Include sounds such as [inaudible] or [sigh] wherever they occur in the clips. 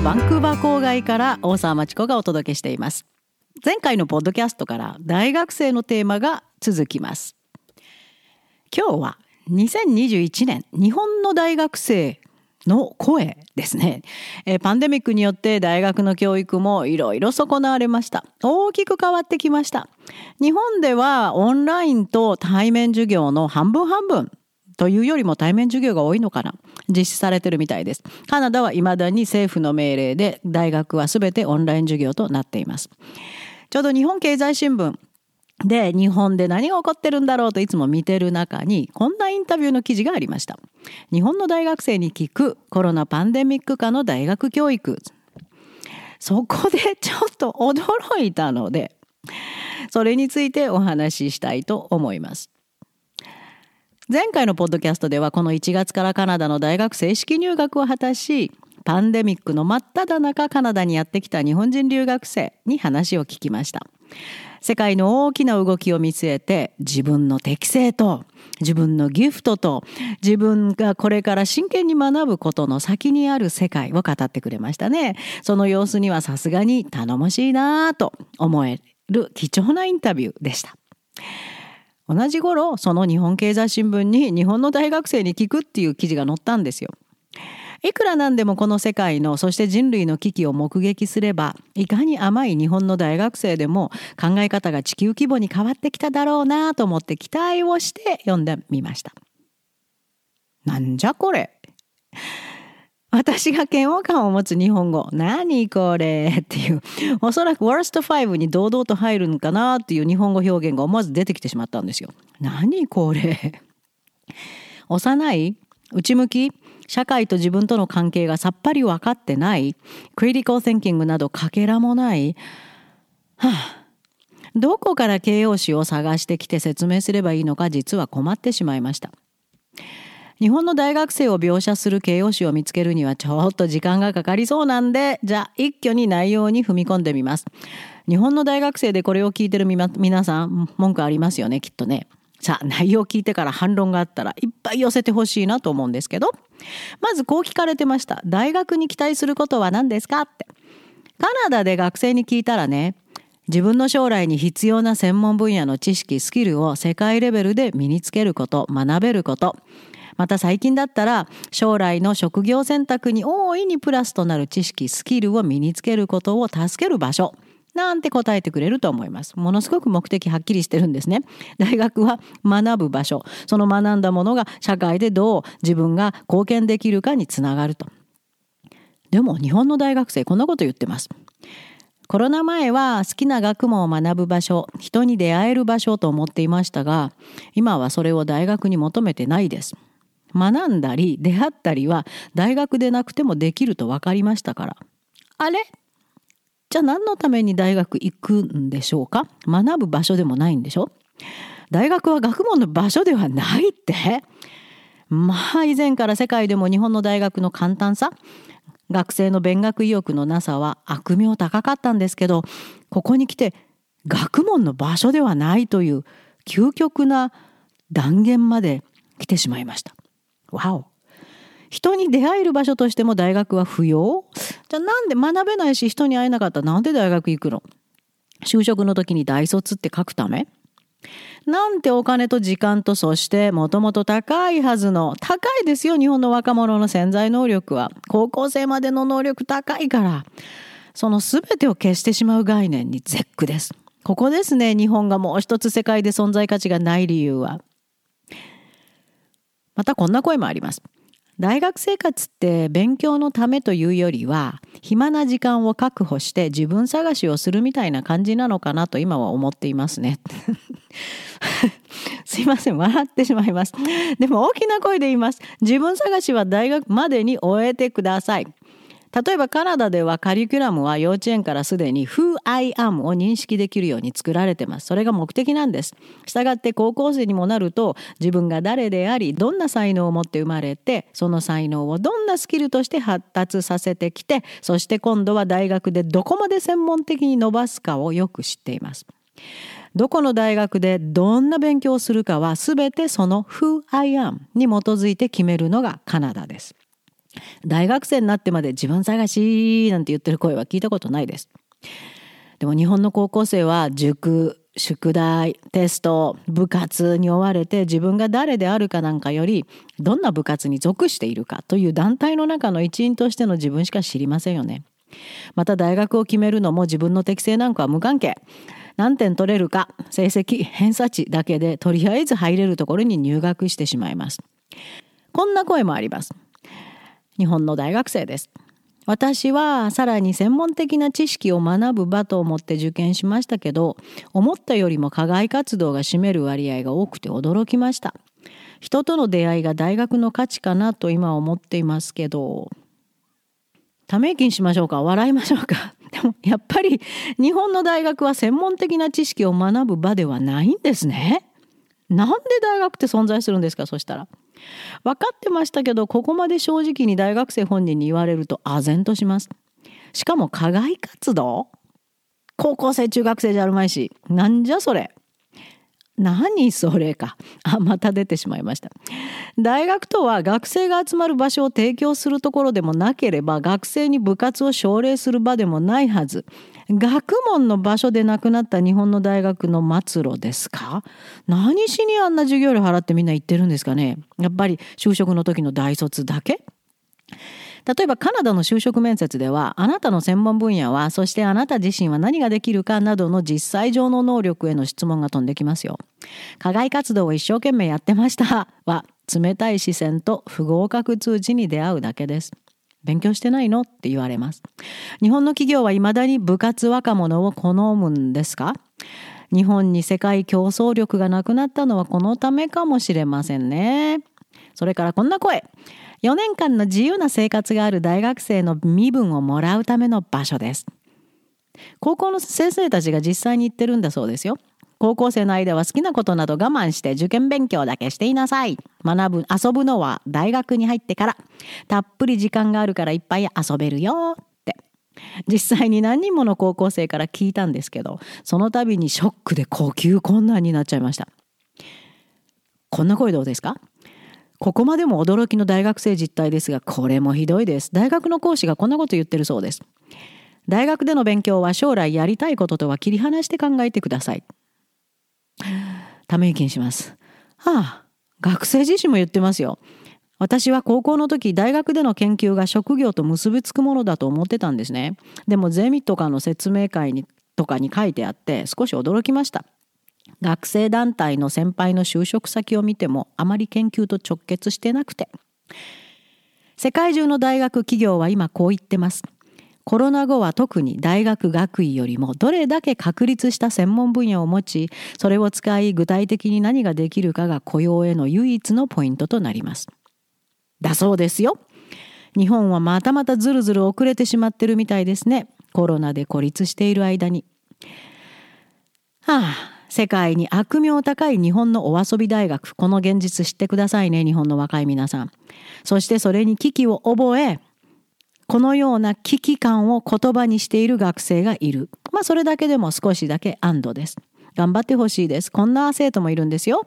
バンクーバー郊外から大沢町子がお届けしています。前回のポッドキャストから大学生のテーマが続きます。今日は2021年日本の大学生の声ですね、えパンデミックによって大学の教育もいろいろ損なわれました。大きく変わってきました。日本ではオンラインと対面授業の半分半分というよりも対面授業が多いのかな？実施されてるみたいです。カナダはいまだに政府の命令で大学は全てオンライン授業となっています。ちょうど日本経済新聞で日本で何が起こってるんだろうといつも見てる中にこんなインタビューの記事がありました。日本の大学生に聞くコロナパンデミック下の大学教育。そこでちょっと驚いたのでそれについてお話ししたいと思います。前回のポッドキャストではこの1月からカナダの大学正式入学を果たしパンデミックの真っ只中カナダにやってきた日本人留学生に話を聞きました。世界の大きな動きを見据えて自分の適性と自分のギフトと自分がこれから真剣に学ぶことの先にある世界を語ってくれましたね。その様子にはさすがに頼もしいなぁと思える貴重なインタビューでした。同じ頃その日本経済新聞に日本の大学生に聞くっていう記事が載ったんですよ。いくらなんでもこの世界のそして人類の危機を目撃すればいかに甘い日本の大学生でも考え方が地球規模に変わってきただろうなと思って期待をして読んでみました。なんじゃこれ。私が嫌悪感を持つ日本語。何これっていう。おそらく Worst5 に堂々と入るのかなっていう日本語表現が思わず出てきてしまったんですよ。何これ。幼い内向き社会と自分との関係がさっぱり分かってないクリティカル・センキングなどかけらもないはあ。どこから形容詞を探してきて説明すればいいのか実は困ってしまいました。日本の大学生を描写する形容詞を見つけるにはちょっと時間がかかりそうなんでじゃあ一挙に内容に踏み込んでみます。日本の大学生でこれを聞いてる皆さん文句ありますよねきっとね。さあ内容を聞いてから反論があったらいっぱい寄せてほしいなと思うんですけど。まずこう聞かれてました。大学に期待することは何ですかって。カナダで学生に聞いたらね自分の将来に必要な専門分野の知識スキルを世界レベルで身につけること学べること。また最近だったら将来の職業選択に大いにプラスとなる知識スキルを身につけることを助ける場所なんて答えてくれると思います。ものすごく目的はっきりしてるんですね。[laughs] 大学は学ぶ場所。その学んだものが社会でどう自分が貢献できるかにつながると。でも日本の大学生こんなこと言ってます。コロナ前は好きな学問を学ぶ場所、人に出会える場所と思っていましたが、今はそれを大学に求めてないです。学んだり出会ったりは大学でなくてもできると分かりましたから。あれ？じゃあ何のために大学行くんでしょうか？学ぶ場所でもないんでしょ？大学は学問の場所ではないって？まあ以前から世界でも日本の大学の簡単さ学生の勉学意欲のなさは悪名高かったんですけどここに来て学問の場所ではないという究極な断言まで来てしまいました。わお人に出会える場所としても大学は不要？じゃあなんで学べないし人に会えなかったらなんで大学行くの？就職の時に大卒って書くため？なんてお金と時間とそしてもともと高いはずの高いですよ日本の若者の潜在能力は。高校生までの能力高いから。その全てを消してしまう概念に絶句です。ここですね日本がもう一つ世界で存在価値がない理由は。またこんな声もあります大学生活って勉強のためというよりは暇な時間を確保して自分探しをするみたいな感じなのかなと今は思っていますね。[laughs] すいません笑ってしまいます。でも大きな声で言います。自分探しは大学までに終えてください。例えばカナダではカリキュラムは幼稚園からすでに Who I am を認識できるように作られてます。それが目的なんです。したがって高校生にもなると自分が誰でありどんな才能を持って生まれてその才能をどんなスキルとして発達させてきてそして今度は大学でどこまで専門的に伸ばすかをよく知っています。どこの大学でどんな勉強をするかは全てその Who I am に基づいて決めるのがカナダです。大学生になってまで自分探しなんて言ってる声は聞いたことないです。でも日本の高校生は塾、宿題、テスト、部活に追われて自分が誰であるかなんかよりどんな部活に属しているかという団体の中の一員としての自分しか知りませんよね。また大学を決めるのも自分の適性なんかは無関係。何点取れるか、成績、偏差値だけでとりあえず入れるところに入学してしまいます。こんな声もあります。日本の大学生です。私はさらに専門的な知識を学ぶ場と思って受験しましたけど思ったよりも課外活動が占める割合が多くて驚きました。人との出会いが大学の価値かなと今思っていますけどため息にしましょうか？笑いましょうか？[laughs] でもやっぱり日本の大学は専門的な知識を学ぶ場ではないんですね。なんで大学って存在するんですか？そしたら。分かってましたけどここまで正直に大学生本人に言われると唖然とします。しかも課外活動？高校生中学生じゃあるまいし。なんじゃそれ？何それか。[laughs] あまた出てしまいました。大学とは学生が集まる場所を提供するところでもなければ学生に部活を奨励する場でもないはず。学問の場所でなくなった日本の大学の末路ですか？何しにあんな授業料払ってみんな行ってるんですかね？やっぱり就職の時の大卒だけ？例えばカナダの就職面接ではあなたの専門分野はそしてあなた自身は何ができるかなどの実際上の能力への質問が飛んできますよ。課外活動を一生懸命やってました [laughs] は冷たい視線と不合格通知に出会うだけです。勉強してないの？って言われます。日本の企業は未だに部活若者を好むんですか？日本に世界競争力がなくなったのはこのためかもしれませんね。それからこんな声。4年間の自由な生活がある大学生の身分をもらうための場所です。高校の先生たちが実際に言ってるんだそうですよ。高校生の間は好きなことなど我慢して受験勉強だけしていなさい。学ぶ、遊ぶのは大学に入ってから。たっぷり時間があるからいっぱい遊べるよ。実際に何人もの高校生から聞いたんですけど、その度にショックで呼吸困難になっちゃいました。こんな声どうですか？ここまでも驚きの大学生実態ですが、これもひどいです。大学の講師がこんなこと言ってるそうです。大学での勉強は将来やりたいこととは切り離して考えてください。ため息にします。はあ、学生自身も言ってますよ。私は高校の時大学での研究が職業と結びつくものだと思ってたんですね。でもゼミとかの説明会にとかに書いてあって少し驚きました。学生団体の先輩の就職先を見てもあまり研究と直結してなくて世界中の大学企業は今こう言ってますコロナ後は特に大学学位よりもどれだけ確立した専門分野を持ちそれを使い具体的に何ができるかが雇用への唯一のポイントとなります。だそうですよ。日本はまたまたずるずる遅れてしまってるみたいですね。コロナで孤立している間に。はあ世界に悪名高い日本のお遊び大学。この現実知ってくださいね日本の若い皆さん。そしてそれに危機を覚えこのような危機感を言葉にしている学生がいるまあそれだけでも少しだけ安堵です頑張ってほしいです。こんな生徒もいるんですよ。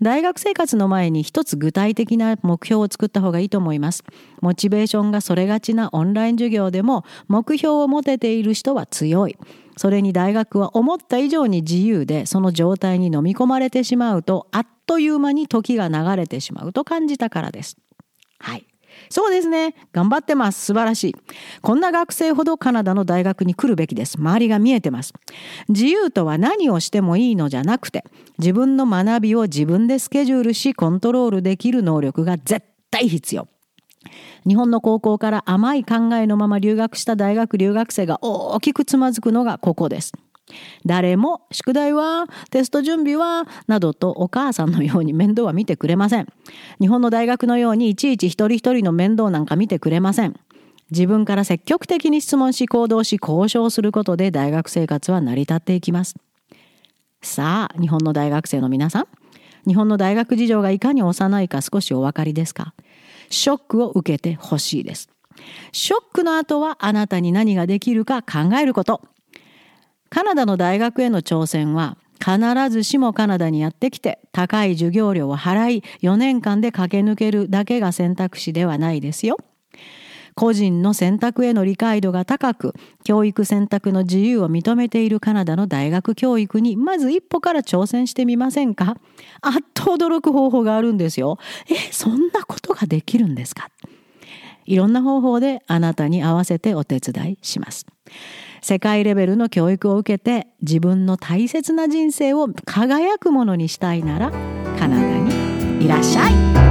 大学生活の前に一つ具体的な目標を作った方がいいと思います。モチベーションがそれがちなオンライン授業でも目標を持てている人は強い。それに大学は思った以上に自由でその状態に飲み込まれてしまうとあっという間に時が流れてしまうと感じたからです。はい。そうですね。頑張ってます。素晴らしい。こんな学生ほどカナダの大学に来るべきです。周りが見えてます。自由とは何をしてもいいのじゃなくて、自分の学びを自分でスケジュールしコントロールできる能力が絶対必要。日本の高校から甘い考えのまま留学した大学留学生が大きくつまずくのがここです。誰も宿題はテスト準備はなどとお母さんのように面倒は見てくれません。日本の大学のようにいちいち一人一人の面倒なんか見てくれません。自分から積極的に質問し行動し交渉することで大学生活は成り立っていきます。さあ、日本の大学生の皆さん、日本の大学事情がいかに幼いか少しお分かりですか？ショックを受けてほしいです。ショックの後はあなたに何ができるか考えること。カナダの大学への挑戦は必ずしもカナダにやってきて高い授業料を払い4年間で駆け抜けるだけが選択肢ではないですよ。個人の選択への理解度が高く教育選択の自由を認めているカナダの大学教育にまず一歩から挑戦してみませんか？あっと驚く方法があるんですよ。えそんなことができるんですか？いろんな方法であなたに合わせてお手伝いします。世界レベルの教育を受けて自分の大切な人生を輝くものにしたいならカナダにいらっしゃい。